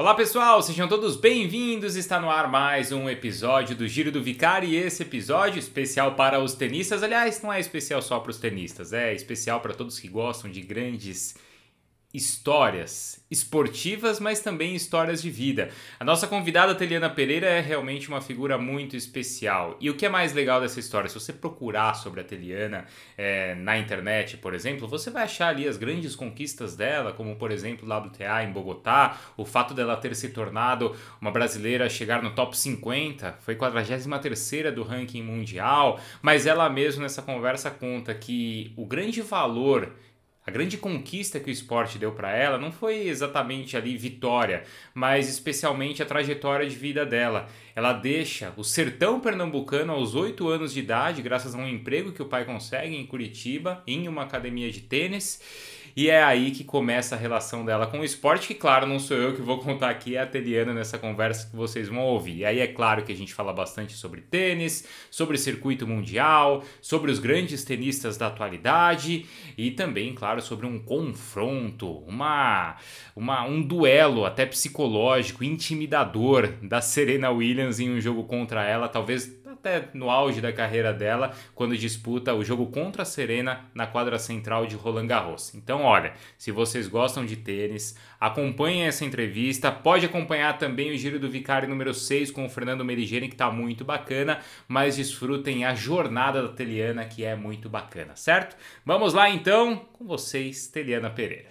Olá pessoal, sejam todos bem-vindos. Está no ar mais um episódio do Giro do Vicari e esse episódio especial para os tenistas. Aliás, não é especial só para os tenistas, é especial para todos que gostam de grandes histórias esportivas, mas também histórias de vida. A nossa convidada Teliana Pereira é realmente uma figura muito especial. E o que é mais legal dessa história? Se você procurar sobre a Teliana é, na internet, por exemplo, você vai achar ali as grandes conquistas dela, como por exemplo o WTA em Bogotá, o fato dela ter se tornado uma brasileira chegar no top 50, foi 43 do ranking mundial, mas ela mesma nessa conversa conta que o grande valor a grande conquista que o esporte deu para ela não foi exatamente ali vitória, mas especialmente a trajetória de vida dela. Ela deixa o sertão pernambucano aos 8 anos de idade, graças a um emprego que o pai consegue em Curitiba, em uma academia de tênis e é aí que começa a relação dela com o esporte, que claro, não sou eu que vou contar aqui, é a Teliana nessa conversa que vocês vão ouvir. E aí é claro que a gente fala bastante sobre tênis, sobre circuito mundial, sobre os grandes tenistas da atualidade e também, claro, sobre um confronto, uma, uma um duelo até psicológico, intimidador da Serena Williams em um jogo contra ela, talvez até no auge da carreira dela, quando disputa o jogo contra a Serena na quadra central de Roland Garros. Então, olha, se vocês gostam de tênis, acompanhem essa entrevista. Pode acompanhar também o Giro do Vicário número 6 com o Fernando Merigene, que está muito bacana, mas desfrutem a jornada da Teliana, que é muito bacana, certo? Vamos lá então com vocês, Teliana Pereira.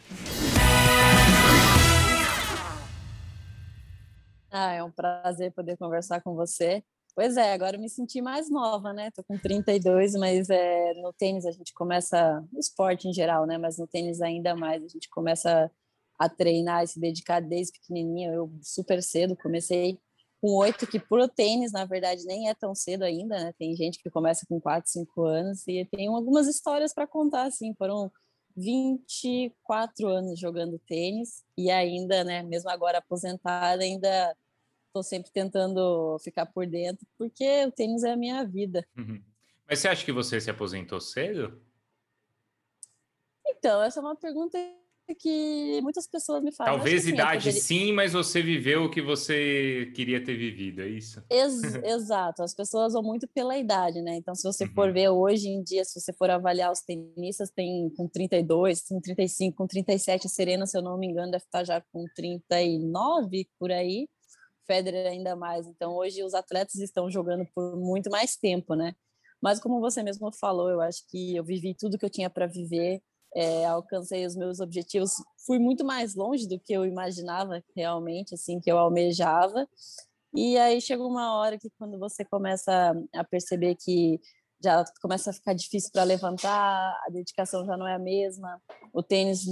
Ah, é um prazer poder conversar com você. Pois é, agora eu me senti mais nova, né? Tô com 32, mas é, no tênis a gente começa, no esporte em geral, né? Mas no tênis ainda mais, a gente começa a treinar se dedicar desde pequenininha. Eu super cedo comecei com oito, que pro tênis, na verdade, nem é tão cedo ainda, né? Tem gente que começa com quatro, cinco anos e tem algumas histórias para contar, assim, foram 24 anos jogando tênis e ainda, né, mesmo agora aposentada, ainda estou sempre tentando ficar por dentro, porque o tênis é a minha vida. Uhum. Mas você acha que você se aposentou cedo? Então, essa é uma pergunta que muitas pessoas me fazem. Talvez assim, idade poderia... sim, mas você viveu o que você queria ter vivido, é isso? Ex exato, as pessoas vão muito pela idade, né? Então, se você uhum. for ver hoje em dia, se você for avaliar os tenistas, tem com 32, com 35, com 37, a Serena, se eu não me engano, deve estar já com 39 por aí. Federer ainda mais. Então, hoje os atletas estão jogando por muito mais tempo, né? Mas como você mesmo falou, eu acho que eu vivi tudo que eu tinha para viver, é, alcancei os meus objetivos, fui muito mais longe do que eu imaginava realmente, assim, que eu almejava. E aí chega uma hora que quando você começa a perceber que já começa a ficar difícil para levantar, a dedicação já não é a mesma, o tênis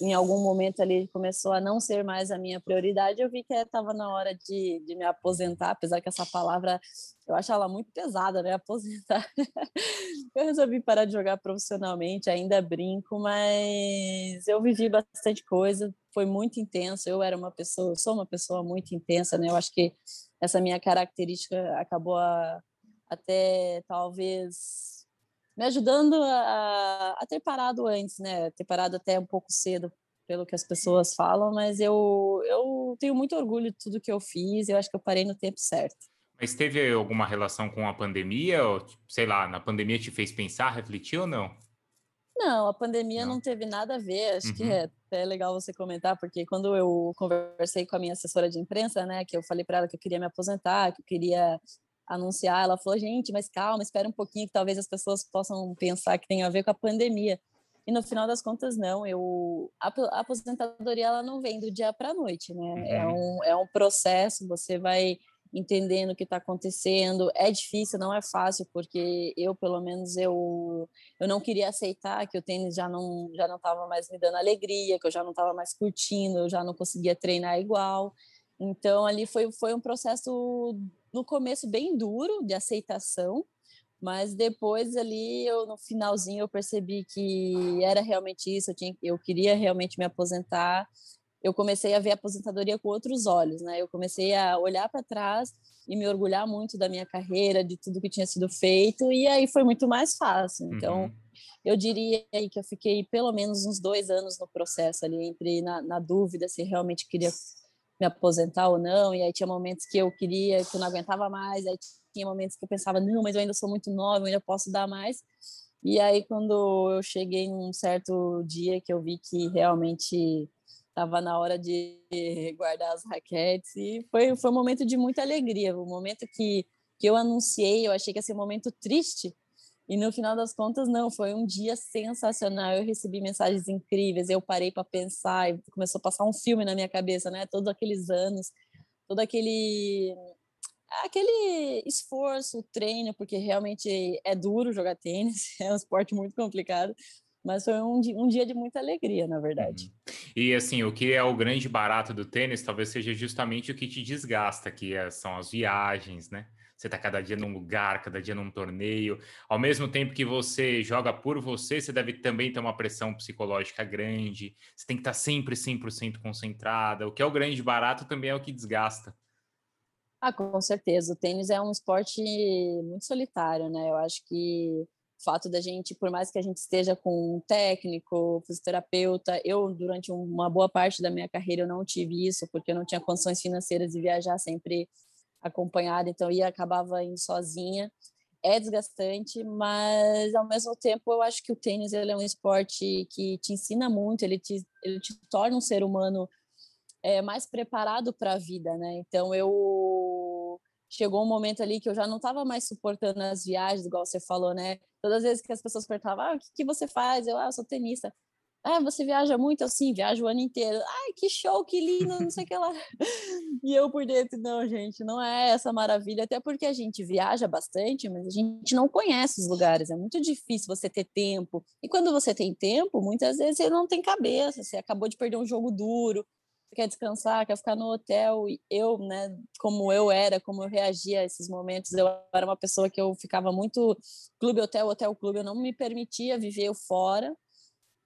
em algum momento ali começou a não ser mais a minha prioridade, eu vi que estava na hora de, de me aposentar, apesar que essa palavra eu acho ela muito pesada, né? Aposentar. eu resolvi parar de jogar profissionalmente, ainda brinco, mas eu vivi bastante coisa, foi muito intenso. Eu era uma pessoa, sou uma pessoa muito intensa, né? Eu acho que essa minha característica acabou a, até talvez me ajudando a, a ter parado antes, né? Ter parado até um pouco cedo, pelo que as pessoas falam, mas eu, eu tenho muito orgulho de tudo que eu fiz, eu acho que eu parei no tempo certo. Mas teve alguma relação com a pandemia? Ou, sei lá, na pandemia te fez pensar, refletir ou não? Não, a pandemia não, não teve nada a ver. Acho uhum. que é até legal você comentar, porque quando eu conversei com a minha assessora de imprensa, né, que eu falei para ela que eu queria me aposentar, que eu queria anunciar, ela falou, gente, mas calma, espera um pouquinho que talvez as pessoas possam pensar que tem a ver com a pandemia. E no final das contas, não. Eu, a, aposentadoria ela não vem do dia para a noite, né? É uhum. É, um, é um processo, você vai entendendo o que está acontecendo. É difícil, não é fácil, porque eu, pelo menos, eu, eu não queria aceitar que o tênis já não já não estava mais me dando alegria, que eu já não estava mais curtindo, eu já não conseguia treinar igual. Então, ali foi, foi um processo no começo bem duro de aceitação, mas depois ali eu no finalzinho eu percebi que era realmente isso, eu tinha eu queria realmente me aposentar. Eu comecei a ver a aposentadoria com outros olhos, né? Eu comecei a olhar para trás e me orgulhar muito da minha carreira, de tudo que tinha sido feito, e aí foi muito mais fácil. Então, uhum. eu diria que eu fiquei pelo menos uns dois anos no processo ali, entre na, na dúvida se realmente queria me aposentar ou não, e aí tinha momentos que eu queria, que eu não aguentava mais, aí tinha momentos que eu pensava, não, mas eu ainda sou muito nova, eu ainda posso dar mais. E aí, quando eu cheguei num certo dia que eu vi que realmente estava na hora de guardar as raquetes, e foi, foi um momento de muita alegria, o momento que, que eu anunciei, eu achei que ia ser um momento triste, e no final das contas, não, foi um dia sensacional. Eu recebi mensagens incríveis, eu parei para pensar e começou a passar um filme na minha cabeça, né? Todos aqueles anos, todo aquele aquele esforço, treino, porque realmente é duro jogar tênis, é um esporte muito complicado, mas foi um, um dia de muita alegria, na verdade. Uhum. E assim, o que é o grande barato do tênis talvez seja justamente o que te desgasta, que é, são as viagens, né? Você está cada dia num lugar, cada dia num torneio. Ao mesmo tempo que você joga por você, você deve também ter uma pressão psicológica grande. Você tem que estar tá sempre 100% concentrada. O que é o grande barato também é o que desgasta. Ah, com certeza. O tênis é um esporte muito solitário, né? Eu acho que o fato da gente, por mais que a gente esteja com um técnico, fisioterapeuta, eu, durante uma boa parte da minha carreira, eu não tive isso, porque eu não tinha condições financeiras de viajar sempre acompanhada, então ia acabava indo sozinha. É desgastante, mas ao mesmo tempo eu acho que o tênis ele é um esporte que te ensina muito, ele te, ele te torna um ser humano é, mais preparado para a vida, né? Então eu chegou um momento ali que eu já não estava mais suportando as viagens, igual você falou, né? Todas as vezes que as pessoas perguntavam, ah, o que, que você faz? Eu, ah, eu sou tenista. Ah, você viaja muito? assim? viajo o ano inteiro. Ai, que show, que lindo, não sei o que lá. e eu por dentro, não, gente, não é essa maravilha. Até porque a gente viaja bastante, mas a gente não conhece os lugares. É muito difícil você ter tempo. E quando você tem tempo, muitas vezes você não tem cabeça. Você acabou de perder um jogo duro, você quer descansar, quer ficar no hotel. E eu, né, como eu era, como eu reagia a esses momentos, eu era uma pessoa que eu ficava muito clube, hotel, hotel, clube. Eu não me permitia viver fora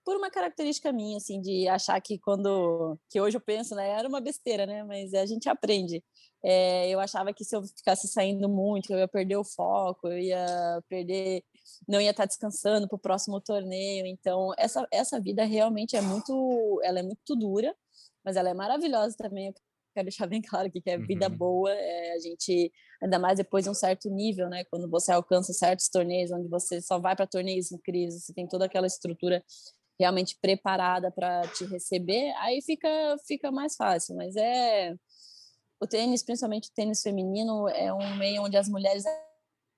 por uma característica minha, assim, de achar que quando. que hoje eu penso, né? Era uma besteira, né? Mas a gente aprende. É, eu achava que se eu ficasse saindo muito, eu ia perder o foco, eu ia perder. não ia estar descansando para o próximo torneio. Então, essa, essa vida realmente é muito. ela é muito dura, mas ela é maravilhosa também. Eu quero deixar bem claro que é vida uhum. boa. É, a gente, ainda mais depois de um certo nível, né? Quando você alcança certos torneios, onde você só vai para torneios incríveis, você tem toda aquela estrutura realmente preparada para te receber, aí fica, fica mais fácil. Mas é. O tênis, principalmente o tênis feminino, é um meio onde as mulheres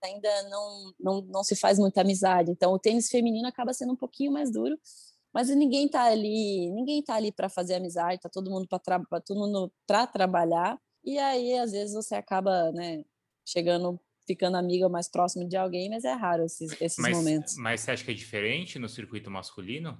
ainda não, não, não se faz muita amizade. Então, o tênis feminino acaba sendo um pouquinho mais duro, mas ninguém tá ali, ninguém tá ali para fazer amizade, tá todo mundo para tra todo mundo trabalhar. E aí, às vezes, você acaba, né, chegando ficando amiga mais próximo de alguém, mas é raro esses, esses mas, momentos. Mas você acha que é diferente no circuito masculino?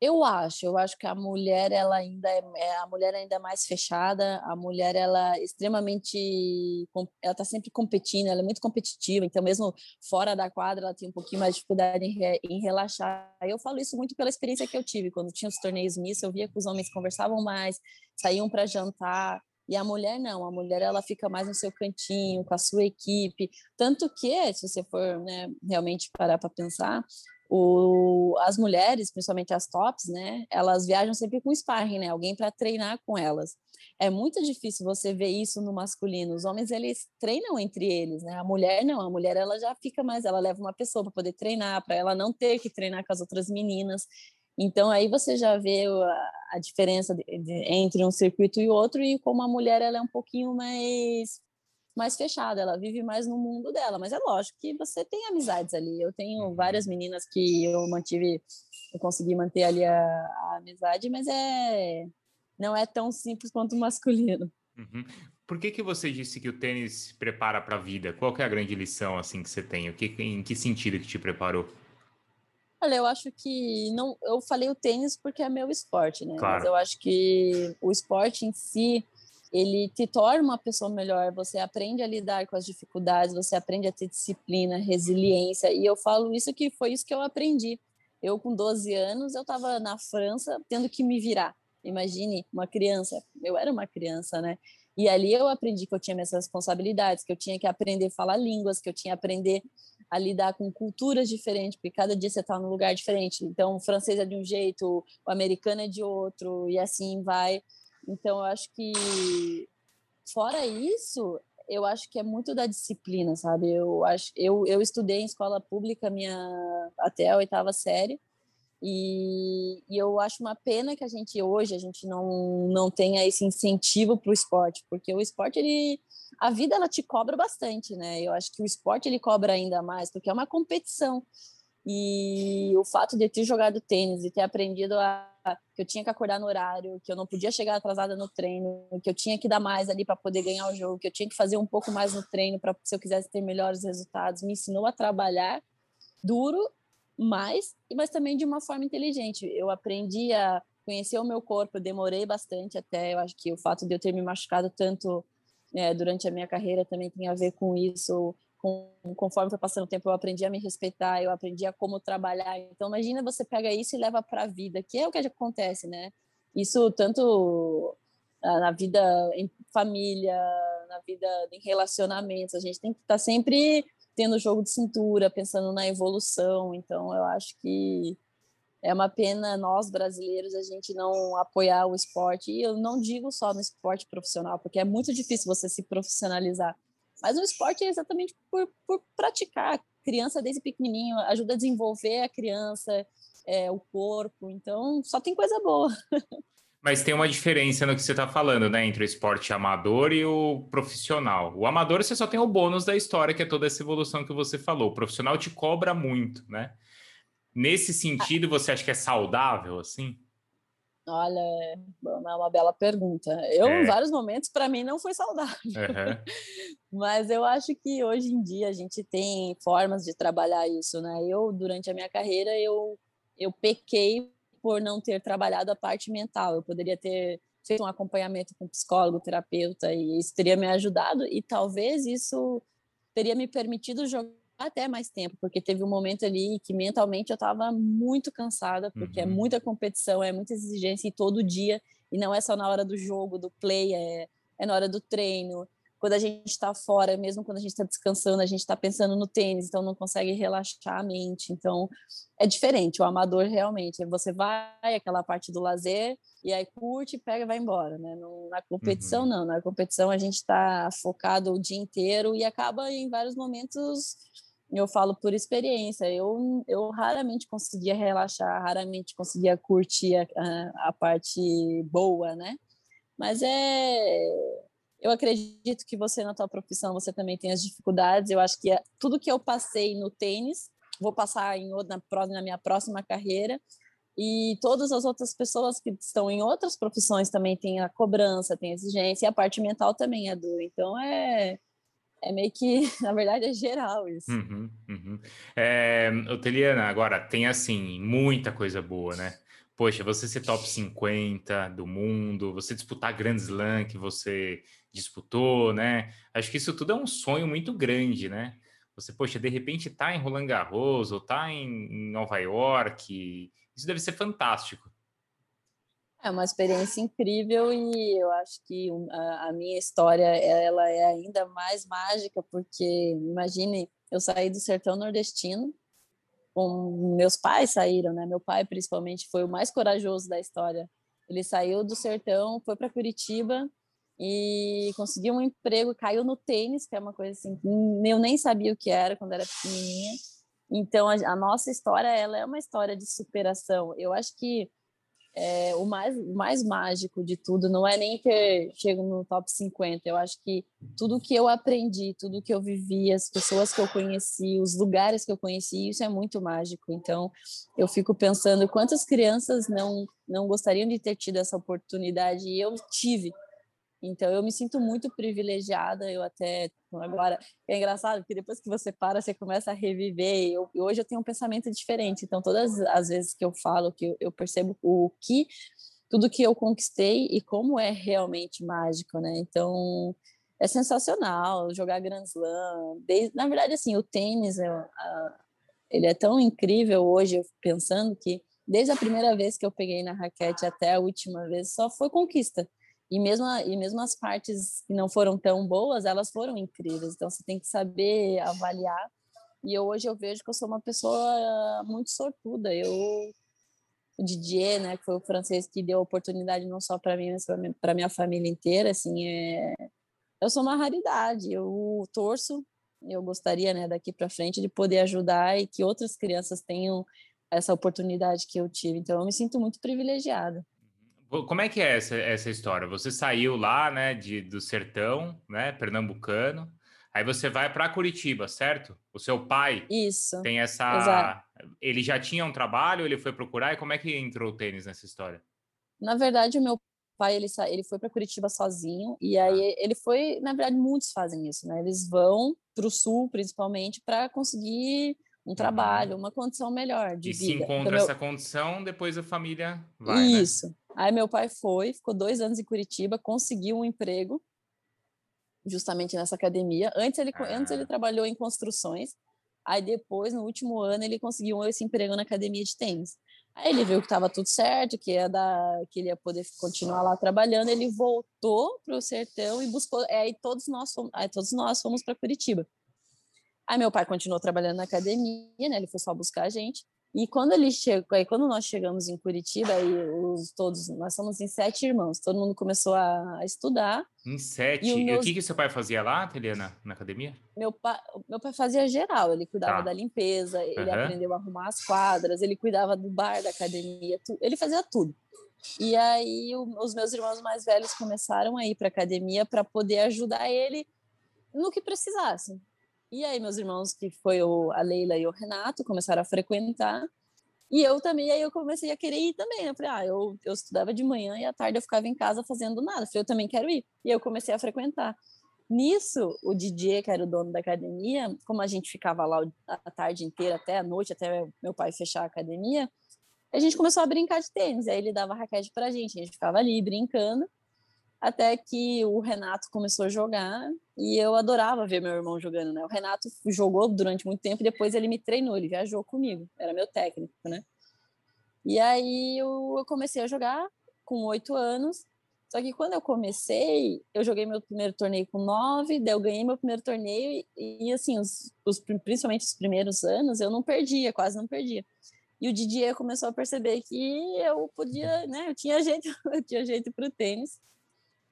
Eu acho, eu acho que a mulher ela ainda é, é a mulher ainda é mais fechada, a mulher ela é extremamente ela está sempre competindo, ela é muito competitiva, então mesmo fora da quadra ela tem um pouquinho mais de dificuldade em, em relaxar. Eu falo isso muito pela experiência que eu tive quando tinha os torneios nisso, eu via que os homens conversavam mais, saíam para jantar, e a mulher não, a mulher ela fica mais no seu cantinho, com a sua equipe. Tanto que, se você for né, realmente parar para pensar, o, as mulheres, principalmente as tops, né, elas viajam sempre com sparring, né, alguém para treinar com elas. É muito difícil você ver isso no masculino. Os homens eles treinam entre eles, né? A mulher não, a mulher ela já fica mais, ela leva uma pessoa para poder treinar, para ela não ter que treinar com as outras meninas. Então aí você já vê a, a diferença de, de, entre um circuito e outro e como a mulher ela é um pouquinho mais mais fechada, ela vive mais no mundo dela, mas é lógico que você tem amizades ali. Eu tenho uhum. várias meninas que eu mantive, eu consegui manter ali a, a amizade, mas é não é tão simples quanto o masculino. Uhum. Por que, que você disse que o tênis prepara para a vida? Qual é a grande lição assim que você tem? O que, em que sentido que te preparou? Olha, eu acho que não. Eu falei o tênis porque é meu esporte, né? Claro. Mas eu acho que o esporte em si ele te torna uma pessoa melhor. Você aprende a lidar com as dificuldades, você aprende a ter disciplina, resiliência. E eu falo isso que foi isso que eu aprendi. Eu com 12 anos eu estava na França tendo que me virar. Imagine uma criança. Eu era uma criança, né? E ali eu aprendi que eu tinha minhas responsabilidades, que eu tinha que aprender a falar línguas, que eu tinha que aprender a lidar com culturas diferentes, porque cada dia você está num lugar diferente. Então, o francês é de um jeito, o americano é de outro, e assim vai. Então, eu acho que, fora isso, eu acho que é muito da disciplina, sabe? Eu acho, eu, eu estudei em escola pública minha até a oitava série e, e, eu acho uma pena que a gente hoje a gente não não tenha esse incentivo para o esporte, porque o esporte ele a vida ela te cobra bastante, né? Eu acho que o esporte ele cobra ainda mais, porque é uma competição. E o fato de ter jogado tênis e ter aprendido a, que eu tinha que acordar no horário, que eu não podia chegar atrasada no treino, que eu tinha que dar mais ali para poder ganhar o jogo, que eu tinha que fazer um pouco mais no treino para se eu quisesse ter melhores resultados, me ensinou a trabalhar duro, mais, mas também de uma forma inteligente. Eu aprendi a conhecer o meu corpo, eu demorei bastante até, eu acho que o fato de eu ter me machucado tanto é, durante a minha carreira também tem a ver com isso com, conforme foi passando o tempo, eu aprendi a me respeitar, eu aprendi a como trabalhar. Então, imagina você pega isso e leva para a vida, que é o que acontece, né? Isso tanto ah, na vida em família, na vida em relacionamentos, a gente tem que estar tá sempre tendo jogo de cintura, pensando na evolução. Então, eu acho que é uma pena nós brasileiros a gente não apoiar o esporte. E eu não digo só no esporte profissional, porque é muito difícil você se profissionalizar. Mas o esporte é exatamente por, por praticar. Criança desde pequenininho ajuda a desenvolver a criança, é, o corpo. Então, só tem coisa boa. Mas tem uma diferença no que você está falando, né? Entre o esporte amador e o profissional. O amador, você só tem o bônus da história, que é toda essa evolução que você falou. O profissional te cobra muito, né? Nesse sentido, você acha que é saudável, assim? Olha, é uma bela pergunta. Eu, é. em vários momentos, para mim, não foi saudável. Uhum. Mas eu acho que hoje em dia a gente tem formas de trabalhar isso, né? Eu, durante a minha carreira, eu, eu pequei por não ter trabalhado a parte mental. Eu poderia ter feito um acompanhamento com psicólogo, terapeuta, e isso teria me ajudado, e talvez isso teria me permitido jogar até mais tempo, porque teve um momento ali que mentalmente eu estava muito cansada, porque é uhum. é muita competição, é muita exigência e todo dia, e não é só na hora do jogo, do play, é, é na hora do treino. Quando a gente está fora, mesmo quando a gente está descansando, a gente está pensando no tênis, então não consegue relaxar a mente. Então é diferente. O amador realmente, você vai aquela parte do lazer e aí curte, pega e vai embora, né? na competição uhum. não. Na competição a gente está focado o dia inteiro e acaba em vários momentos eu falo por experiência, eu, eu raramente conseguia relaxar, raramente conseguia curtir a, a, a parte boa, né? Mas é eu acredito que você na tua profissão você também tem as dificuldades. Eu acho que é, tudo que eu passei no tênis vou passar em na, na minha próxima carreira e todas as outras pessoas que estão em outras profissões também têm a cobrança, tem a exigência e a parte mental também é dura. Então é é meio que, na verdade, é geral isso. Uhum, uhum. É, Oteliana, agora tem assim, muita coisa boa, né? Poxa, você ser top 50 do mundo, você disputar Grand Slam que você disputou, né? Acho que isso tudo é um sonho muito grande, né? Você, poxa, de repente tá em Roland Garros ou tá em Nova York, isso deve ser fantástico. É uma experiência incrível e eu acho que a, minha história ela é ainda mais mágica porque imagine eu saí do sertão nordestino, com meus pais saíram, né? Meu pai principalmente foi o mais corajoso da história. Ele saiu do sertão, foi para Curitiba e conseguiu um emprego, caiu no tênis, que é uma coisa assim, eu nem sabia o que era quando era pequenininha. Então a, a nossa história ela é uma história de superação. Eu acho que é, o mais, mais mágico de tudo não é nem ter chego no top 50. Eu acho que tudo que eu aprendi, tudo que eu vivi, as pessoas que eu conheci, os lugares que eu conheci, isso é muito mágico. Então, eu fico pensando quantas crianças não não gostariam de ter tido essa oportunidade e eu tive. Então eu me sinto muito privilegiada, eu até agora é engraçado porque depois que você para, você começa a reviver. Eu, hoje eu tenho um pensamento diferente, então todas as vezes que eu falo que eu, eu percebo o que tudo que eu conquistei e como é realmente mágico, né? Então é sensacional jogar Grand Slam. Desde, na verdade, assim, o tênis é, a, ele é tão incrível hoje, pensando que desde a primeira vez que eu peguei na raquete até a última vez só foi conquista. E mesmo, e mesmo as partes que não foram tão boas, elas foram incríveis. Então, você tem que saber avaliar. E eu, hoje eu vejo que eu sou uma pessoa muito sortuda. Eu o Didier, né, que foi o francês que deu oportunidade não só para mim, mas para minha família inteira, assim, é... eu sou uma raridade, eu torço, eu gostaria, né, daqui para frente de poder ajudar e que outras crianças tenham essa oportunidade que eu tive. Então, eu me sinto muito privilegiada. Como é que é essa, essa história? Você saiu lá, né, de, do sertão, né, pernambucano, aí você vai para Curitiba, certo? O seu pai Isso. tem essa. Exato. Ele já tinha um trabalho, ele foi procurar, e como é que entrou o tênis nessa história? Na verdade, o meu pai ele, ele foi para Curitiba sozinho e aí ah. ele foi na verdade muitos fazem isso né eles vão para o sul principalmente para conseguir um uhum. trabalho, uma condição melhor de e vida. E se encontra então, essa condição, depois a família vai, né? Isso. Né? Aí meu pai foi, ficou dois anos em Curitiba, conseguiu um emprego justamente nessa academia. Antes ele, ah. antes ele ah. trabalhou em construções, aí depois, no último ano, ele conseguiu esse emprego na academia de tênis. Aí ele viu que estava tudo certo, que ia dar, que ele ia poder continuar lá trabalhando. Ele voltou para o sertão e buscou. Aí todos nós fomos, aí todos nós fomos para Curitiba. Aí meu pai continuou trabalhando na academia, né? Ele foi só buscar a gente. E quando ele chegou, aí quando nós chegamos em Curitiba, aí os todos, nós somos em sete irmãos, todo mundo começou a, a estudar. Em sete. E, meus... e, o que que seu pai fazia lá, Teliana, na academia? Meu pai, meu pai fazia geral, ele cuidava tá. da limpeza, ele uhum. aprendeu a arrumar as quadras, ele cuidava do bar da academia, tu, ele fazia tudo. E aí o, os meus irmãos mais velhos começaram a ir para academia para poder ajudar ele no que precisasse. E aí meus irmãos, que foi o, a Leila e o Renato, começaram a frequentar. E eu também, aí eu comecei a querer ir também. Eu falei, ah, eu, eu estudava de manhã e à tarde eu ficava em casa fazendo nada. Eu falei, eu também quero ir. E eu comecei a frequentar. Nisso, o DJ, que era o dono da academia, como a gente ficava lá a tarde inteira, até a noite, até meu pai fechar a academia, a gente começou a brincar de tênis. Aí ele dava raquete pra gente, a gente ficava ali brincando até que o Renato começou a jogar e eu adorava ver meu irmão jogando, né? O Renato jogou durante muito tempo e depois ele me treinou, ele viajou comigo, era meu técnico, né? E aí eu, comecei a jogar com oito anos, só que quando eu comecei, eu joguei meu primeiro torneio com nove, daí eu ganhei meu primeiro torneio e, e assim, os, os, principalmente os primeiros anos, eu não perdia, quase não perdia. E o Didier começou a perceber que eu podia, né? Eu tinha jeito, eu tinha jeito para o tênis.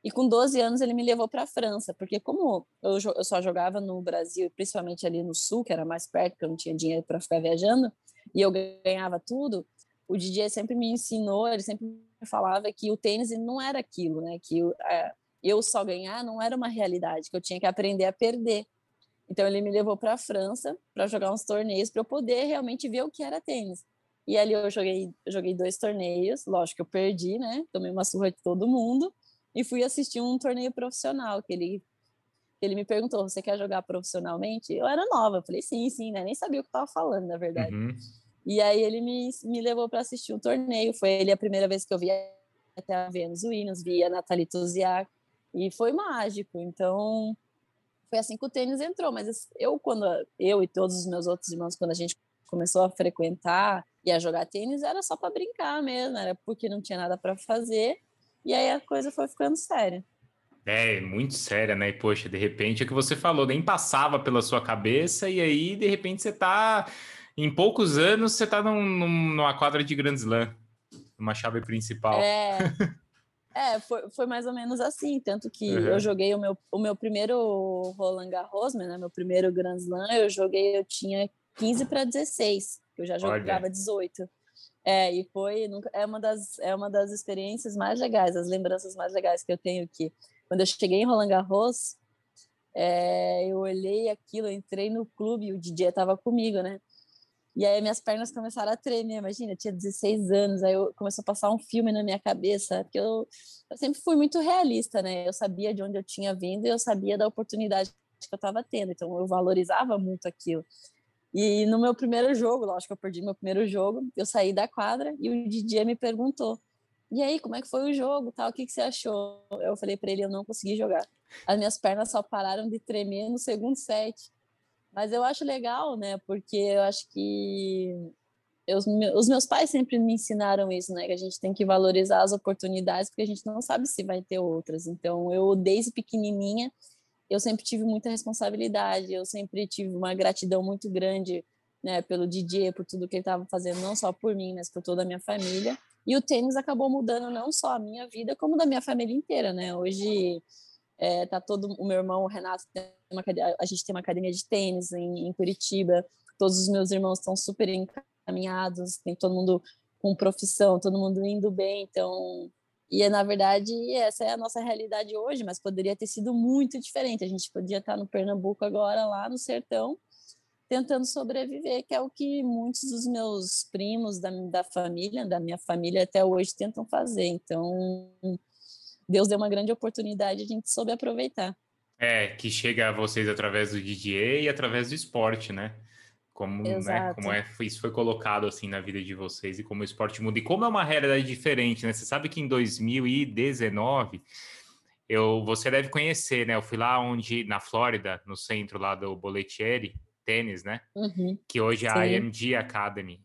E com 12 anos ele me levou para a França, porque como eu, eu, só jogava no Brasil, principalmente ali no sul, que era mais perto, que eu não tinha dinheiro para ficar viajando, e eu ganhava tudo, o DJ sempre me ensinou, ele sempre me falava que o tênis não era aquilo, né? Que eu, eu só ganhar não era uma realidade, que eu tinha que aprender a perder. Então ele me levou para a França para jogar uns torneios para eu poder realmente ver o que era tênis. E ali eu joguei, joguei dois torneios, lógico que eu perdi, né? Tomei uma surra de todo mundo e fui assistir um torneio profissional que ele ele me perguntou: "Você quer jogar profissionalmente?" Eu era nova, eu falei: "Sim, sim", né? Nem sabia o que estava falando, na verdade. Uhum. E aí ele me, me levou para assistir um torneio. Foi ele a primeira vez que eu vi até a Venus Williams, vi a Nathalie Tuziak, e foi mágico. Então, foi assim que o tênis entrou. Mas eu, quando eu e todos os meus outros irmãos, quando a gente começou a frequentar e a jogar tênis, era só para brincar mesmo, era porque não tinha nada para fazer. E aí a coisa foi ficando séria. É, muito séria, né? E, poxa, de repente é o que você falou, nem passava pela sua cabeça, e aí, de repente, você tá. Em poucos anos, você tá num, numa quadra de Grand Slam, numa chave principal. É. É, foi, foi mais ou menos assim, tanto que uhum. eu joguei o meu, o meu primeiro Roland Garros, né, meu primeiro Grand Slam, eu joguei, eu tinha 15 para 16, eu já jogava Olha. 18. É, e foi é uma das é uma das experiências mais legais, as lembranças mais legais que eu tenho aqui. Quando eu cheguei em Roland Garros, é, eu olhei aquilo, entrei no clube e o DJ estava comigo, né? E aí minhas pernas começaram a tremer, imagina, eu tinha 16 anos, aí eu começou a passar um filme na minha cabeça, porque eu, eu sempre fui muito realista, né? Eu sabia de onde eu tinha vindo e eu sabia da oportunidade que eu estava tendo, então eu valorizava muito aquilo. E no meu primeiro jogo, lógico que eu perdi meu primeiro jogo, eu saí da quadra e o DJ me perguntou: "E aí, como é que foi o jogo? Tal, o que que você achou?" Eu falei para ele: "Eu não consegui jogar. As minhas pernas só pararam de tremer no segundo set." Mas eu acho legal, né? Porque eu acho que eu, os meus pais sempre me ensinaram isso, né? Que a gente tem que valorizar as oportunidades, porque a gente não sabe se vai ter outras. Então, eu, desde pequenininha, eu sempre tive muita responsabilidade, eu sempre tive uma gratidão muito grande né, pelo Didier, por tudo que ele estava fazendo, não só por mim, mas por toda a minha família. E o tênis acabou mudando não só a minha vida, como da minha família inteira, né? Hoje é, tá todo o meu irmão o Renato uma, a gente tem uma academia de tênis em, em Curitiba. Todos os meus irmãos estão super encaminhados, tem todo mundo com profissão, todo mundo indo bem, então e na verdade essa é a nossa realidade hoje, mas poderia ter sido muito diferente. A gente podia estar no Pernambuco agora, lá no sertão, tentando sobreviver, que é o que muitos dos meus primos da, da família, da minha família até hoje tentam fazer. Então, Deus deu uma grande oportunidade, a gente soube aproveitar. É, que chega a vocês através do DJ e através do esporte, né? Como, né, como é, isso foi colocado assim na vida de vocês e como o esporte muda. E como é uma realidade diferente, né? Você sabe que em 2019 eu, você deve conhecer, né? Eu fui lá onde, na Flórida, no centro lá do Boletieri, tênis, né? Uhum. Que hoje é a IMG Academy.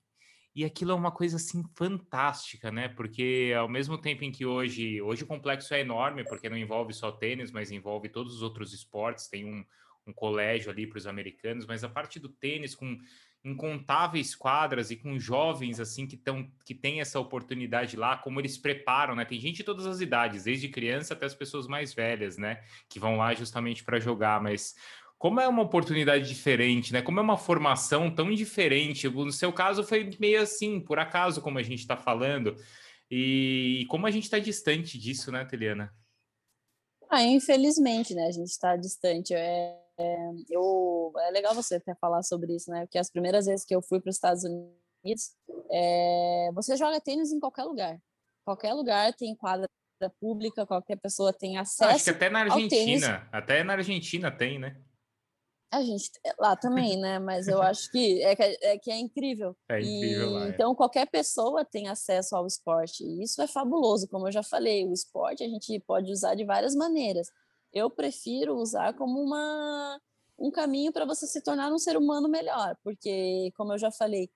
E aquilo é uma coisa assim fantástica, né? Porque ao mesmo tempo em que hoje, hoje o complexo é enorme, porque não envolve só tênis, mas envolve todos os outros esportes, tem um, um colégio ali para os americanos, mas a parte do tênis com incontáveis quadras e com jovens assim que estão que tem essa oportunidade lá, como eles preparam, né? Tem gente de todas as idades, desde criança até as pessoas mais velhas, né, que vão lá justamente para jogar, mas como é uma oportunidade diferente, né? Como é uma formação tão diferente. No seu caso foi meio assim, por acaso, como a gente está falando. E, como a gente está distante disso, né, Teliana? Ah, infelizmente, né? A gente está distante. É, é, eu, é legal você até falar sobre isso, né? Porque as primeiras vezes que eu fui para os Estados Unidos, é, você joga tênis em qualquer lugar. Qualquer lugar tem quadra pública, qualquer pessoa tem acesso. Acho que até na Argentina, até na Argentina tem, né? A gente lá também, né? Mas eu acho que é, que é, é que é incrível. É incrível. E, lá, é. Então qualquer pessoa tem acesso ao esporte. E isso é fabuloso, como eu já falei. O esporte a gente pode usar de várias maneiras. Eu prefiro usar como uma um caminho para você se tornar um ser humano melhor, porque como eu já falei,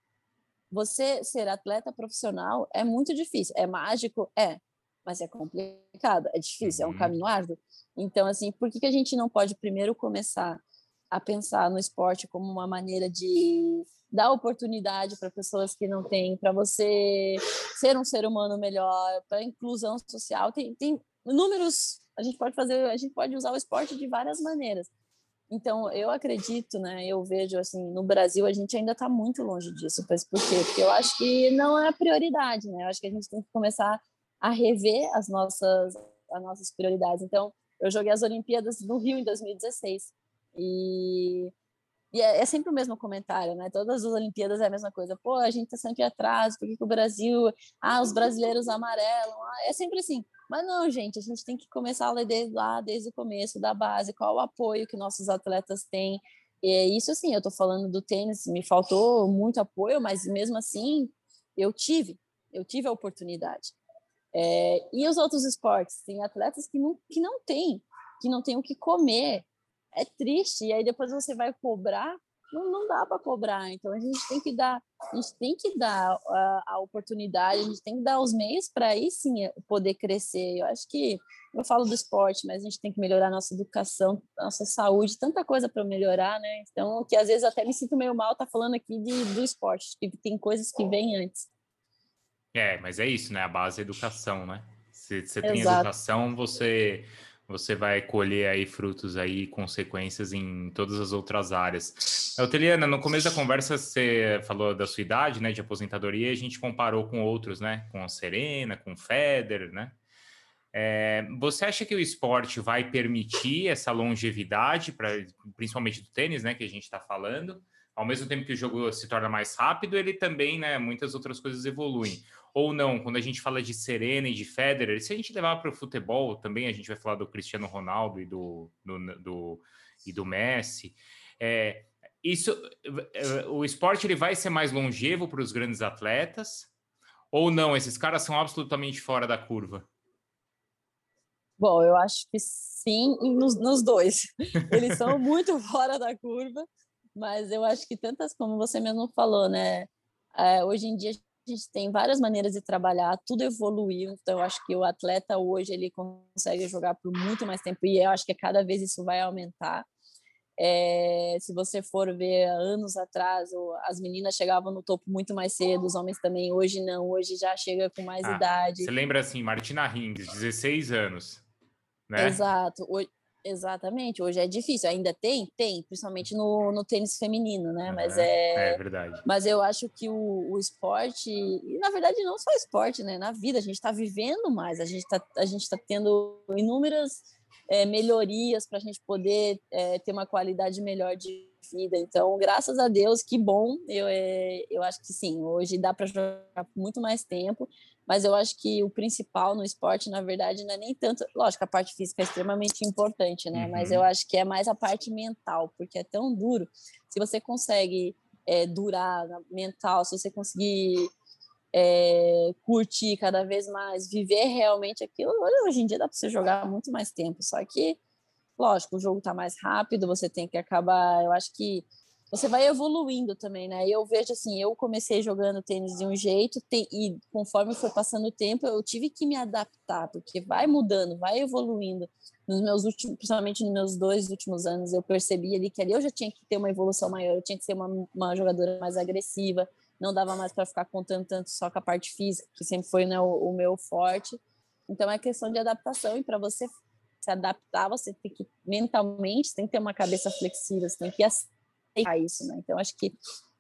você ser atleta profissional é muito difícil. É mágico, é, mas é complicado, é difícil, uhum. é um uhum. caminho árduo. Então, assim, por que, que a gente não pode primeiro começar a pensar no esporte como uma maneira de dar oportunidade para pessoas que não têm, para você ser um ser humano melhor, para inclusão social. Tem, tem inúmeros. A gente pode fazer, a gente pode usar o esporte de várias maneiras. Então, eu acredito, né? Eu vejo assim, no Brasil a gente ainda está muito longe disso. Mas por quê? Porque eu acho que não é a prioridade, né? Eu acho que a gente tem que começar a rever as nossas, as nossas prioridades. Então, eu joguei as Olimpíadas do Rio em 2016. E, e é, é, sempre o mesmo comentário, né? Todas as Olimpíadas é a mesma coisa. Pô, a gente tá sempre atrás, por que, que o Brasil. Ah, os brasileiros amarelam. Ah, é sempre assim. Mas não, gente, a gente tem que começar a ler desde lá, desde o começo, da base, qual o apoio que nossos atletas têm. E é isso, assim, eu estou falando do tênis, me faltou muito apoio, mas mesmo assim, eu tive, eu tive a oportunidade. É, e os outros esportes? Tem atletas que não, que não têm, que não têm o que comer, é triste. E aí depois você vai cobrar, não, não dá para cobrar. Então a gente tem que dar, a gente tem que dar a, a oportunidade, a gente tem que dar os meios para aí sim poder crescer. Eu acho que eu falo do esporte, mas a gente tem que melhorar a nossa educação, a nossa saúde, tanta coisa para melhorar, né? Então, que às vezes até me sinto meio mal tá falando aqui de, do esporte, que tem coisas que vêm antes. É, mas é isso, né? A base é educação, né? Se você tem educação, você você vai colher aí frutos aí, consequências em todas as outras áreas. Euteliana, no começo da conversa você falou da sua idade, né, de aposentadoria, e a gente comparou com outros, né, com a Serena, com o Federer, né? É, você acha que o esporte vai permitir essa longevidade, pra, principalmente do tênis, né, que a gente está falando? Ao mesmo tempo que o jogo se torna mais rápido, ele também, né, muitas outras coisas evoluem ou não, quando a gente fala de Serena e de Federer, se a gente levar para o futebol, também a gente vai falar do Cristiano Ronaldo e do, do, do e do Messi. É, isso, é, o esporte ele vai ser mais longevo para os grandes atletas ou não? Esses caras são absolutamente fora da curva. Bom, eu acho que sim, nos, nos dois. Eles são muito fora da curva, mas eu acho que tantas, como você mesmo falou, né? É, hoje em dia a gente tem várias maneiras de trabalhar, tudo evoluiu, então eu acho que o atleta hoje ele consegue jogar por muito mais tempo e eu acho que cada vez isso vai aumentar. É, se você for ver anos atrás, as meninas chegavam no topo muito mais cedo, os homens também. Hoje não, hoje já chega com mais ah, idade. Você lembra assim, Martina Hingis, 16 anos, né? Exato. Hoje, Exatamente, hoje é difícil, ainda tem? Tem, principalmente no, no tênis feminino, né? Mas é. É verdade. Mas eu acho que o, o esporte, e na verdade não só esporte, né? Na vida, a gente está vivendo mais, a gente está tá tendo inúmeras é, melhorias para a gente poder é, ter uma qualidade melhor de vida. Então, graças a Deus, que bom. Eu, é, eu acho que sim, hoje dá para jogar muito mais tempo mas eu acho que o principal no esporte, na verdade, não é nem tanto. Lógico, a parte física é extremamente importante, né? Uhum. Mas eu acho que é mais a parte mental, porque é tão duro. Se você consegue é, durar mental, se você conseguir é, curtir cada vez mais, viver realmente aquilo, hoje em dia dá para você jogar muito mais tempo. Só que, lógico, o jogo está mais rápido, você tem que acabar. Eu acho que você vai evoluindo também, né? Eu vejo assim, eu comecei jogando tênis de um jeito e conforme foi passando o tempo, eu tive que me adaptar, porque vai mudando, vai evoluindo. Nos meus últimos, principalmente nos meus dois últimos anos, eu percebi ali que ali eu já tinha que ter uma evolução maior, eu tinha que ser uma, uma jogadora mais agressiva, não dava mais para ficar contando tanto só com a parte física, que sempre foi né, o, o meu forte. Então é questão de adaptação e para você se adaptar, você tem que mentalmente, tem que ter uma cabeça flexível, você tem que aceitar isso, né? Então, acho que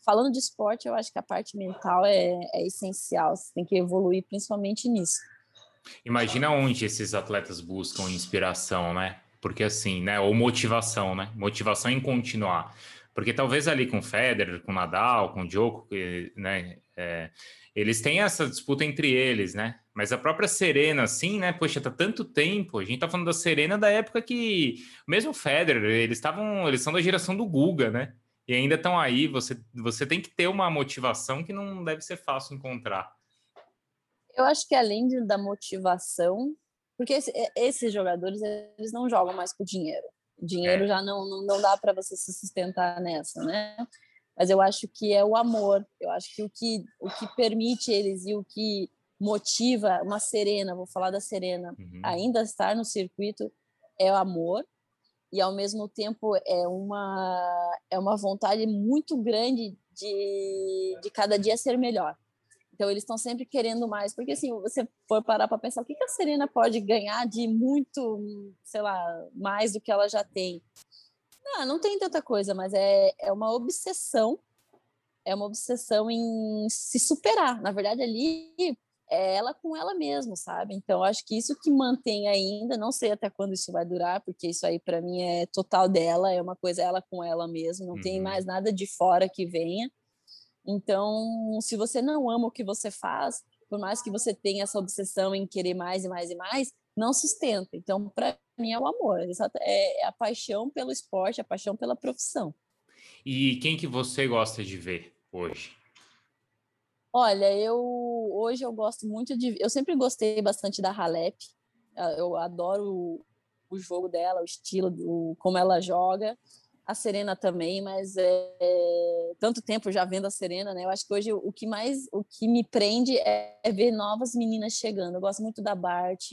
falando de esporte, eu acho que a parte mental é, é essencial. Você tem que evoluir principalmente nisso. Imagina onde esses atletas buscam inspiração, né? Porque assim, né? Ou motivação, né? Motivação em continuar. Porque talvez ali com Federer, com Nadal, com Djokovic, né? É, eles têm essa disputa entre eles, né? Mas a própria Serena, assim, né? Poxa, tá tanto tempo. A gente tá falando da Serena da época que mesmo o Federer, eles estavam, eles são da geração do Guga, né? E ainda estão aí, você, você tem que ter uma motivação que não deve ser fácil encontrar. Eu acho que além de, da motivação, porque esse, esses jogadores eles não jogam mais por dinheiro. dinheiro é. já não, não, não dá para você se sustentar nessa, né? Mas eu acho que é o amor. Eu acho que o que, o que permite eles e o que motiva uma Serena, vou falar da Serena, uhum. ainda estar no circuito é o amor e ao mesmo tempo é uma é uma vontade muito grande de, de cada dia ser melhor. Então eles estão sempre querendo mais, porque assim, você for parar para pensar o que, que a Serena pode ganhar de muito, sei lá, mais do que ela já tem. Não, não tem tanta coisa, mas é, é uma obsessão, é uma obsessão em se superar. Na verdade, ali é ela com ela mesma, sabe? Então, acho que isso que mantém ainda, não sei até quando isso vai durar, porque isso aí para mim é total dela, é uma coisa ela com ela mesma, não uhum. tem mais nada de fora que venha. Então, se você não ama o que você faz, por mais que você tenha essa obsessão em querer mais e mais e mais, não sustenta. Então, para mim é o amor, é a paixão pelo esporte, a paixão pela profissão. E quem que você gosta de ver hoje? Olha, eu hoje eu gosto muito de. Eu sempre gostei bastante da Halep. Ah, eu adoro o, o jogo dela, o estilo, do, como ela joga. A Serena também, mas é, é, tanto tempo já vendo a Serena, né? Eu acho que hoje o que mais, o que me prende é, é ver novas meninas chegando. Eu gosto muito da Bart,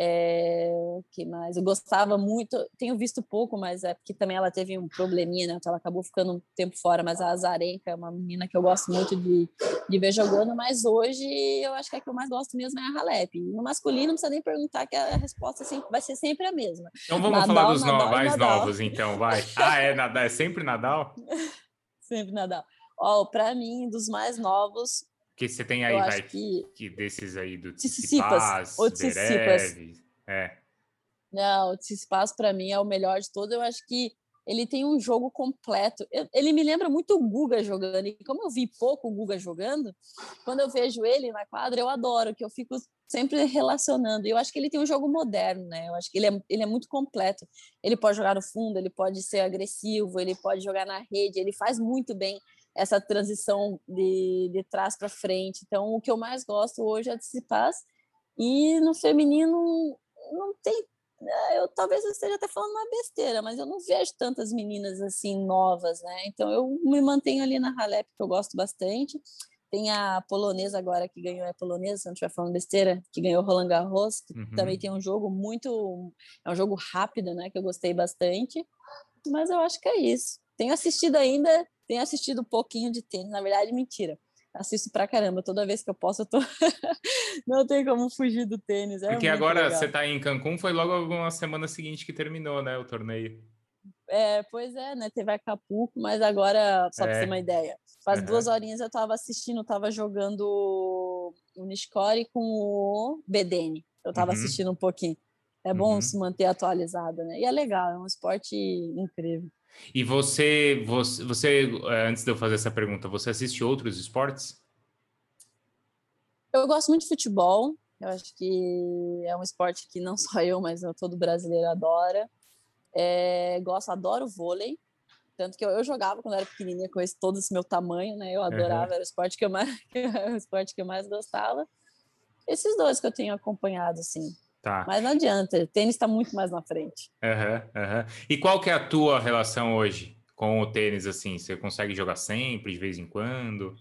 é, que mais? Eu gostava muito, tenho visto pouco, mas é porque também ela teve um probleminha, né? Então ela acabou ficando um tempo fora, mas a Azarenka é uma menina que eu gosto muito de, de ver jogando, mas hoje eu acho que a que eu mais gosto mesmo é a Halep. No masculino não precisa nem perguntar que a resposta sempre, vai ser sempre a mesma. Então vamos Nadal, falar dos Nadal, mais Nadal. novos, então, vai. Ah, é Nadal, é sempre Nadal? sempre Nadal. Ó, para mim, dos mais novos, que você tem aí, vai, que... que... desses aí do Tsitsipas, o Tsitsipas. É. Não, o Tsitsipas para mim é o melhor de todos. Eu acho que ele tem um jogo completo. ele me lembra muito o Guga jogando. E como eu vi pouco o Guga jogando, quando eu vejo ele na quadra, eu adoro, que eu fico sempre relacionando. E eu acho que ele tem um jogo moderno, né? Eu acho que ele é, ele é muito completo. Ele pode jogar no fundo, ele pode ser agressivo, ele pode jogar na rede, ele faz muito bem essa transição de, de trás para frente. Então, o que eu mais gosto hoje é de Tsitsipas. E no feminino não tem. Eu talvez eu esteja até falando uma besteira, mas eu não vejo tantas meninas assim novas, né? Então eu me mantenho ali na Halep, que eu gosto bastante. Tem a polonesa agora que ganhou, é polonesa, se não estiver falando besteira, que ganhou Roland Garros, que uhum. também tem um jogo muito. É um jogo rápido, né? Que eu gostei bastante. Mas eu acho que é isso. Tenho assistido ainda, tenho assistido um pouquinho de tênis, na verdade, mentira. Assisto pra caramba, toda vez que eu posso, eu tô. não tem como fugir do tênis. É Porque agora legal. você tá em Cancún, foi logo alguma semana seguinte que terminou, né, o torneio. É, pois é, né? Teve Acapulco, mas agora, só é. pra ter uma ideia, faz uhum. duas horinhas eu tava assistindo, tava jogando o Nishikori com o Bedene. Eu tava uhum. assistindo um pouquinho. É bom uhum. se manter atualizada, né? E é legal, é um esporte incrível. E você, você, você, eh, antes de eu fazer essa pergunta, você assiste outros esportes? Eu gosto muito de futebol. Eu acho que é um esporte que não só eu, mas todo brasileiro adora. É, gosto, adoro vôlei. Tanto que eu, eu, jogava quando era pequenininha com esse, todo esse meu tamanho, né? Eu adorava, uhum. era o esporte que eu mais, o esporte que eu mais gostava. Esses dois que eu tenho acompanhado, assim. Tá. Mas não adianta, o tênis está muito mais na frente. Uhum, uhum. E qual que é a tua relação hoje com o tênis, assim? Você consegue jogar sempre, de vez em quando?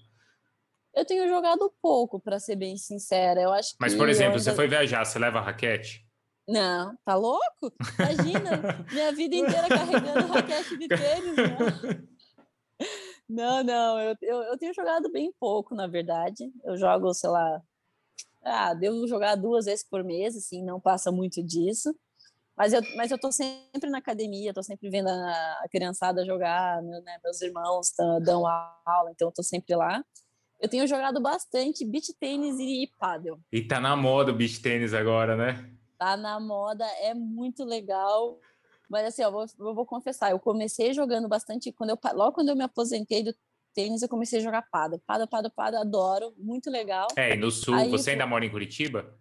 Eu tenho jogado pouco, para ser bem sincera. Eu acho Mas, por exemplo, você foi viajar, você leva raquete? Não, tá louco? Imagina, minha vida inteira carregando raquete de tênis, não. Não, não, eu, eu, eu tenho jogado bem pouco, na verdade. Eu jogo, sei lá, ah, devo jogar duas vezes por mês, assim, não passa muito disso. Mas eu, mas eu tô sempre na academia, tô sempre vendo a, a criançada jogar, meu, né, meus irmãos dão aula, então eu tô sempre lá. Eu tenho jogado bastante beach tênis e paddle. E tá na moda o beach tênis agora, né? Tá na moda, é muito legal. Mas assim, eu vou, eu vou confessar, eu comecei jogando bastante quando eu logo quando eu me aposentei do tênis, eu comecei a jogar pada. Pada, pada, pada, adoro, muito legal. É, e no sul, Aí, você ainda mora em Curitiba?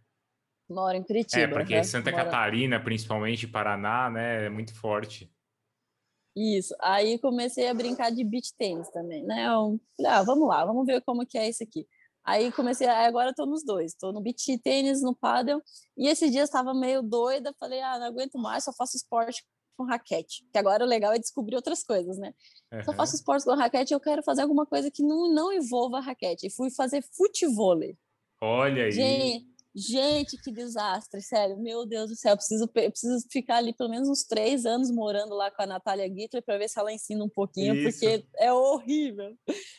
Moro em Curitiba. É, porque né? Santa moro... Catarina, principalmente Paraná, né, é muito forte. Isso. Aí comecei a brincar de beach tênis também, né? Eu, ah, vamos lá, vamos ver como que é isso aqui. Aí comecei, agora estou nos dois, estou no beach tênis, no paddle, e esses dias estava meio doida, falei, ah, não aguento mais, só faço esporte com raquete. Que agora o legal é descobrir outras coisas, né? Uhum. Só faço esportes com raquete, eu quero fazer alguma coisa que não, não envolva raquete. E fui fazer futevôlei. Olha aí. Gente, gente, que desastre, sério. Meu Deus do céu, eu preciso, eu preciso ficar ali pelo menos uns três anos morando lá com a Natália Guitter para ver se ela ensina um pouquinho, Isso. porque é horrível.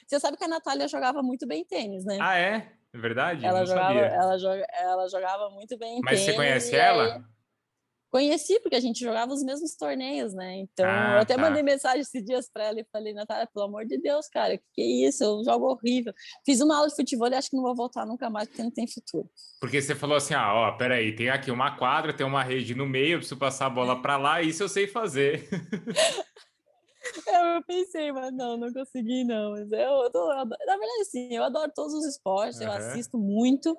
Você sabe que a Natália jogava muito bem tênis, né? Ah, é? É verdade? Ela, jogava, ela, joga, ela jogava muito bem Mas tênis. Mas você conhece ela? Aí... Conheci, porque a gente jogava os mesmos torneios, né? Então, ah, eu até tá. mandei mensagem esses dias para ela e falei, Natália, pelo amor de Deus, cara, que, que é isso? Eu jogo horrível. Fiz uma aula de futebol e acho que não vou voltar nunca mais, porque não tem futuro. Porque você falou assim: ah, ó, peraí, tem aqui uma quadra, tem uma rede no meio, eu preciso passar a bola para lá, isso eu sei fazer. eu pensei, mas não, não consegui, não. Mas eu, eu, tô, eu, na verdade, sim, eu adoro todos os esportes, uhum. eu assisto muito.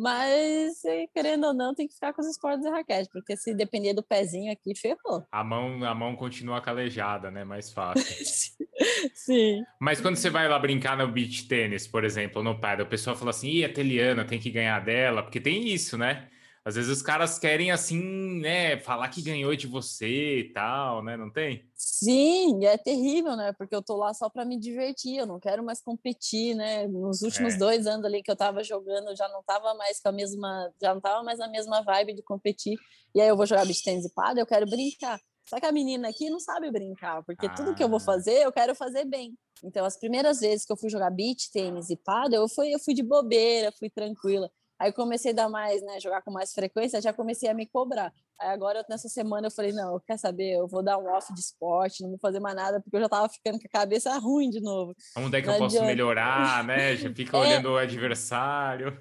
Mas, querendo ou não, tem que ficar com os esportes de raquete, porque se depender do pezinho aqui, ferrou. A mão, a mão continua calejada, né? Mais fácil. Sim. Mas quando você vai lá brincar no beach tênis, por exemplo, no paddle, o pessoal fala assim, ih, a Teliana tem que ganhar dela, porque tem isso, né? Às vezes os caras querem, assim, né, falar que ganhou de você e tal, né? Não tem? Sim, é terrível, né? Porque eu tô lá só para me divertir, eu não quero mais competir, né? Nos últimos é. dois anos ali que eu tava jogando, eu já não tava mais com a mesma, já não tava mais na mesma vibe de competir. E aí eu vou jogar beach tennis e pada, eu quero brincar. Só que a menina aqui não sabe brincar, porque ah. tudo que eu vou ah. fazer, eu quero fazer bem. Então, as primeiras vezes que eu fui jogar beach tênis e pada, eu fui, eu fui de bobeira, fui tranquila. Aí comecei a dar mais, né, jogar com mais frequência, já comecei a me cobrar. Aí agora, nessa semana, eu falei, não, quer saber, eu vou dar um off de esporte, não vou fazer mais nada, porque eu já tava ficando com a cabeça ruim de novo. Onde é que não eu posso melhorar, né? Já fica é... olhando o adversário.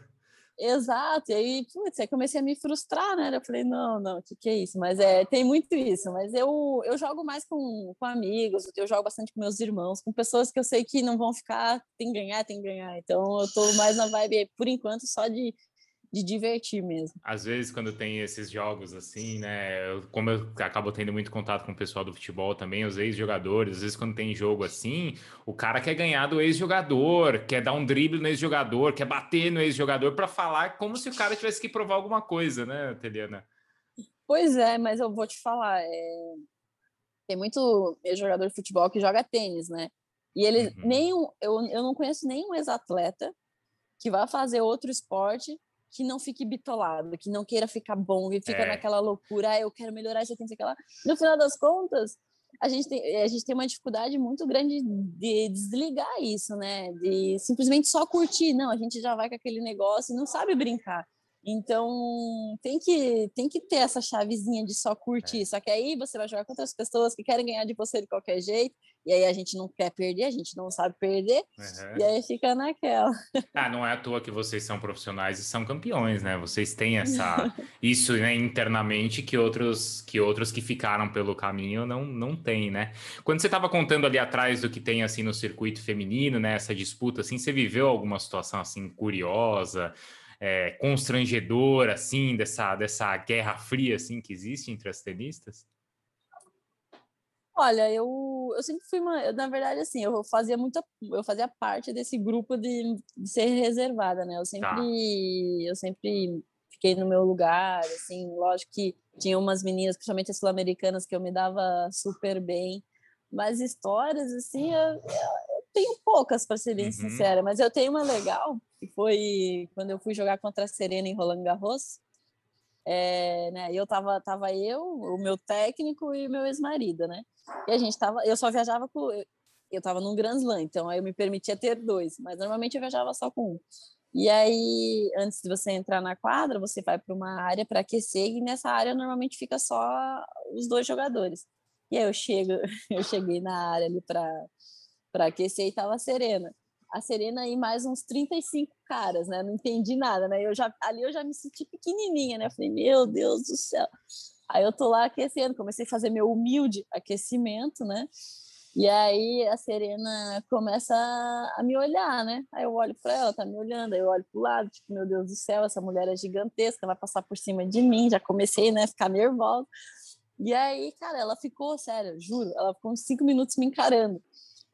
Exato, e aí, putz, aí comecei a me frustrar, né? Eu falei, não, não, o que, que é isso? Mas é, tem muito isso, mas eu, eu jogo mais com, com amigos, eu jogo bastante com meus irmãos, com pessoas que eu sei que não vão ficar, tem que ganhar, tem que ganhar. Então eu tô mais na vibe, por enquanto, só de de divertir mesmo. Às vezes, quando tem esses jogos assim, né? Eu, como eu acabo tendo muito contato com o pessoal do futebol também, os ex-jogadores, às vezes, quando tem jogo assim, o cara quer ganhar do ex-jogador, quer dar um drible no ex-jogador, quer bater no ex-jogador para falar como se o cara tivesse que provar alguma coisa, né, Teliana? Pois é, mas eu vou te falar, é... tem muito ex-jogador de futebol que joga tênis, né? E ele uhum. nenhum, eu, eu não conheço nenhum ex-atleta que vá fazer outro esporte que não fique bitolado, que não queira ficar bom, e fica é. naquela loucura, ah, eu quero melhorar isso aqui, não sei o que lá. No final das contas, a gente tem, a gente tem uma dificuldade muito grande de desligar isso, né? De simplesmente só curtir. Não, a gente já vai com aquele negócio e não sabe brincar. Então, tem que, tem que ter essa chavezinha de só curtir. É. Só que aí você vai jogar contra as pessoas que querem ganhar de você de qualquer jeito, e aí a gente não quer perder, a gente não sabe perder, uhum. e aí fica naquela. Ah, não é à toa que vocês são profissionais e são campeões, né? Vocês têm essa isso né, internamente que outros que outros que ficaram pelo caminho não não têm, né? Quando você estava contando ali atrás do que tem assim no circuito feminino, né, essa disputa assim, você viveu alguma situação assim curiosa? é, constrangedora, assim, dessa, dessa guerra fria, assim, que existe entre as tenistas? Olha, eu, eu sempre fui uma, na verdade, assim, eu fazia muita, eu fazia parte desse grupo de, de ser reservada, né? Eu sempre, tá. eu sempre fiquei no meu lugar, assim, lógico que tinha umas meninas, principalmente as sul-americanas, que eu me dava super bem, mas histórias, assim, eu, eu tenho poucas, para ser bem uhum. sincera, mas eu tenho uma legal, que foi quando eu fui jogar contra a Serena em Roland Garros. É, né, eu tava, tava eu, o meu técnico e meu ex-marido, né? E a gente tava, eu só viajava com, eu, eu tava num Grand Slam, então aí eu me permitia ter dois, mas normalmente eu viajava só com um. E aí, antes de você entrar na quadra, você vai para uma área para aquecer e nessa área normalmente fica só os dois jogadores. E aí eu chego, eu cheguei na área ali para para aquecer e tava Serena a Serena e mais uns 35 caras, né? Não entendi nada, né? Eu já, ali eu já me senti pequenininha, né? Falei, meu Deus do céu. Aí eu tô lá aquecendo, comecei a fazer meu humilde aquecimento, né? E aí a Serena começa a me olhar, né? Aí eu olho para ela, tá me olhando, aí eu olho pro lado, tipo, meu Deus do céu, essa mulher é gigantesca, vai passar por cima de mim, já comecei, né, ficar nervosa. E aí, cara, ela ficou, sério, juro, ela ficou uns cinco minutos me encarando.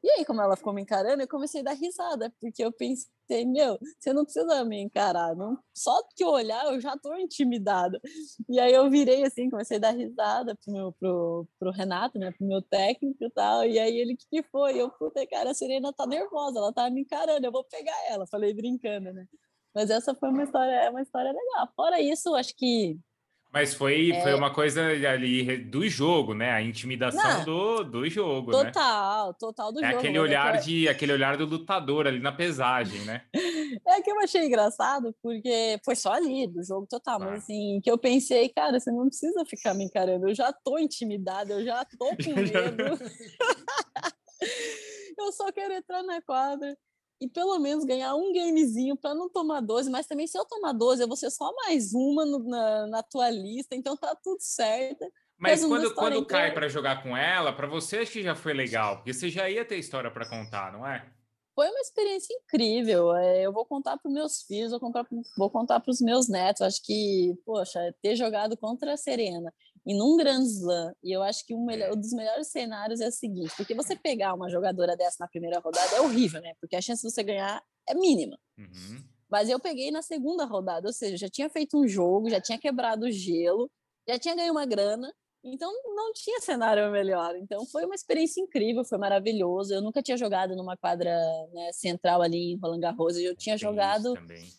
E aí, como ela ficou me encarando, eu comecei a dar risada, porque eu pensei, meu, você não precisa me encarar, não, só que olhar eu já tô intimidada. E aí eu virei assim, comecei a dar risada pro, meu, pro, pro Renato, né, pro meu técnico e tal, e aí ele, o que, que foi? Eu, puta, cara, a Serena tá nervosa, ela tá me encarando, eu vou pegar ela, falei brincando, né. Mas essa foi uma história, é uma história legal. Fora isso, acho que mas foi, é... foi uma coisa ali do jogo, né? A intimidação do, do jogo, total, né? Total, do é jogo. Aquele olhar, de, aquele olhar do lutador ali na pesagem, né? é que eu achei engraçado, porque foi só ali, do jogo total. Mas assim, que eu pensei, cara, você não precisa ficar me encarando. Eu já tô intimidada, eu já tô com medo. eu só quero entrar na quadra e pelo menos ganhar um gamezinho para não tomar 12, mas também se eu tomar 12, eu vou ser só mais uma no, na, na tua lista, então tá tudo certo. Mas quando, quando cai para jogar com ela, para você acho que já foi legal, porque você já ia ter história para contar, não é? Foi uma experiência incrível. É, eu vou contar para os meus filhos, vou contar, vou contar para os meus netos. Acho que, poxa, ter jogado contra a Serena e num Grand Slam, e eu acho que um, melhor, um dos melhores cenários é o seguinte, porque você pegar uma jogadora dessa na primeira rodada é horrível, né? Porque a chance de você ganhar é mínima. Uhum. Mas eu peguei na segunda rodada, ou seja, já tinha feito um jogo, já tinha quebrado o gelo, já tinha ganho uma grana, então não tinha cenário melhor. Então foi uma experiência incrível, foi maravilhoso. Eu nunca tinha jogado numa quadra né, central ali em Roland Garros. Eu tinha Tem jogado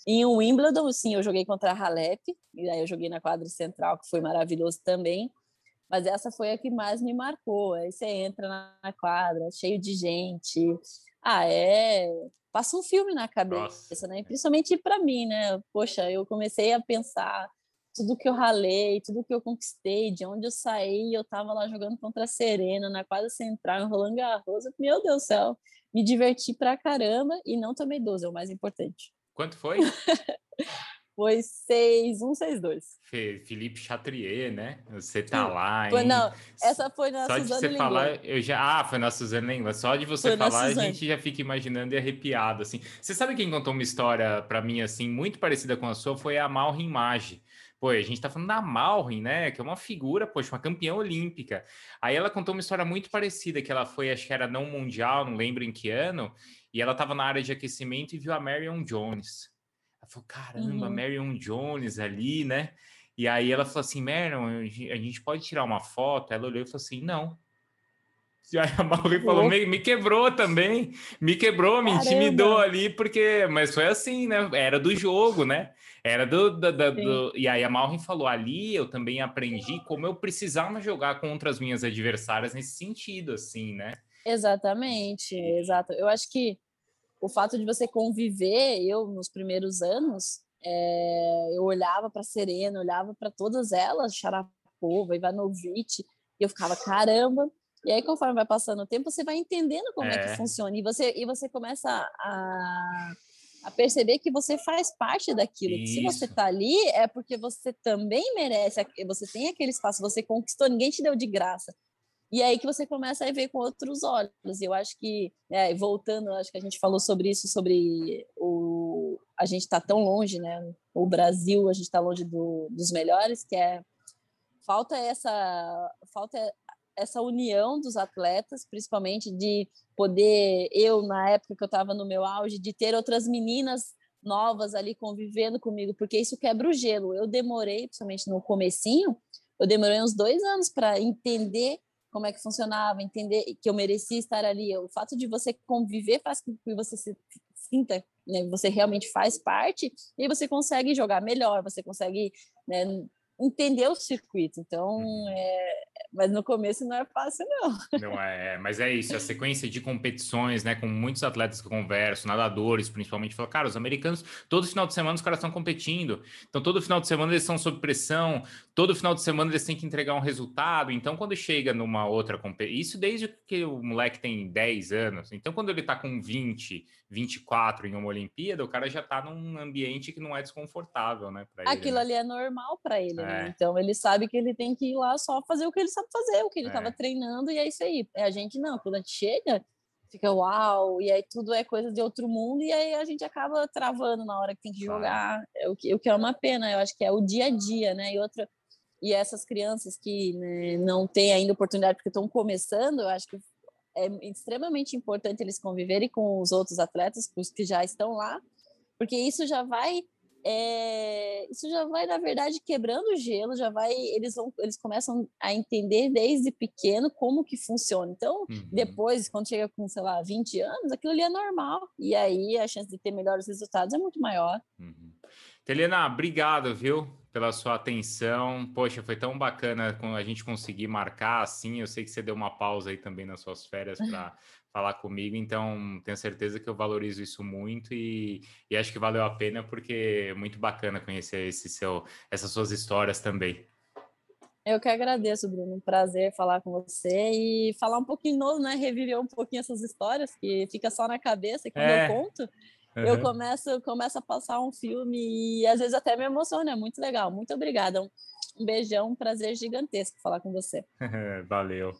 em um Wimbledon, sim, eu joguei contra a Halep, e aí eu joguei na quadra central, que foi maravilhoso também. Mas essa foi a que mais me marcou. Aí você entra na quadra, cheio de gente. Ah, é. Passa um filme na cabeça, Nossa. né? Principalmente para mim, né? Poxa, eu comecei a pensar tudo que eu ralei, tudo que eu conquistei, de onde eu saí, eu tava lá jogando contra a Serena, na quadra central, em Roland Garros. Meu Deus do céu, me diverti pra caramba e não tomei 12, é o mais importante. Quanto foi? foi 6, 1, 6, 2. Felipe Chatrier, né? Você tá lá, hein? Não, essa foi na Só de você falar, eu já... Ah, foi na Suzane Lengua. Só de você foi falar, a gente já fica imaginando e arrepiado, assim. Você sabe quem contou uma história para mim, assim, muito parecida com a sua? Foi a Malrin Maggi. Pô, a gente tá falando da Malrin, né? Que é uma figura, poxa, uma campeã olímpica. Aí ela contou uma história muito parecida, que ela foi, acho que era não mundial, não lembro em que ano, e ela tava na área de aquecimento e viu a Marion Jones. Ela falou, caramba, uhum. Marion Jones ali, né? E aí ela falou assim, Marion, a gente pode tirar uma foto? Ela olhou e falou assim, não. E aí a Mauri falou, me, me, quebrou também, me quebrou, me Caramba. intimidou ali, porque. Mas foi assim, né? Era do jogo, né? Era do. do, do, do... E aí a Maureen falou: ali eu também aprendi como eu precisava jogar contra as minhas adversárias nesse sentido, assim, né? Exatamente, exato. Eu acho que o fato de você conviver, eu nos primeiros anos, é, eu olhava para Serena, olhava para todas elas, Sharapova, Ivanovic, e eu ficava, caramba. E aí, conforme vai passando o tempo, você vai entendendo como é, é que funciona, e você, e você começa a a perceber que você faz parte daquilo. Se você está ali, é porque você também merece, você tem aquele espaço, você conquistou, ninguém te deu de graça. E aí que você começa a ver com outros olhos. Eu acho que, é, voltando, acho que a gente falou sobre isso, sobre o a gente está tão longe, né? O Brasil, a gente está longe do, dos melhores, que é falta essa falta essa união dos atletas, principalmente de poder, eu, na época que eu estava no meu auge, de ter outras meninas novas ali convivendo comigo, porque isso quebra o gelo. Eu demorei, principalmente no comecinho, eu demorei uns dois anos para entender como é que funcionava, entender que eu merecia estar ali. O fato de você conviver faz com que você se sinta, né, você realmente faz parte e você consegue jogar melhor, você consegue né, entender o circuito. Então, uhum. é, mas no começo não é fácil, não. Não é, é, mas é isso, a sequência de competições, né, com muitos atletas que eu converso, nadadores principalmente, falam, cara, os americanos, todo final de semana os caras estão competindo, então todo final de semana eles estão sob pressão, todo final de semana eles têm que entregar um resultado, então quando chega numa outra competição, isso desde que o moleque tem 10 anos, então quando ele tá com 20, 24 em uma Olimpíada, o cara já tá num ambiente que não é desconfortável, né? Aquilo né? ali é normal para ele, é. Né? Então ele sabe que ele tem que ir lá só fazer o que ele sabe fazer, o que ele estava é. treinando, e é isso aí. É a gente não, quando a gente chega, fica uau, e aí tudo é coisa de outro mundo, e aí a gente acaba travando na hora que tem que jogar, é o que, o que é uma pena, eu acho que é o dia a dia, né? E outra. E essas crianças que né, não têm ainda oportunidade porque estão começando, eu acho que é extremamente importante eles conviverem com os outros atletas, os que já estão lá, porque isso já vai é, isso já vai na verdade quebrando o gelo, já vai eles vão eles começam a entender desde pequeno como que funciona. Então, uhum. depois quando chega com, sei lá, 20 anos, aquilo ali é normal e aí a chance de ter melhores resultados é muito maior. Uhum. Helena, obrigado, viu? pela sua atenção. Poxa, foi tão bacana a gente conseguir marcar assim. Eu sei que você deu uma pausa aí também nas suas férias para falar comigo, então tenho certeza que eu valorizo isso muito e, e, acho que valeu a pena porque é muito bacana conhecer esse seu, essas suas histórias também. Eu que agradeço, Bruno. Um prazer falar com você e falar um pouquinho novo, né? Reviver um pouquinho essas histórias que fica só na cabeça e quando é. eu conto, Uhum. Eu começo, começo a passar um filme e às vezes até me emociona, é muito legal. Muito obrigada. Um, um beijão, um prazer gigantesco falar com você. Valeu.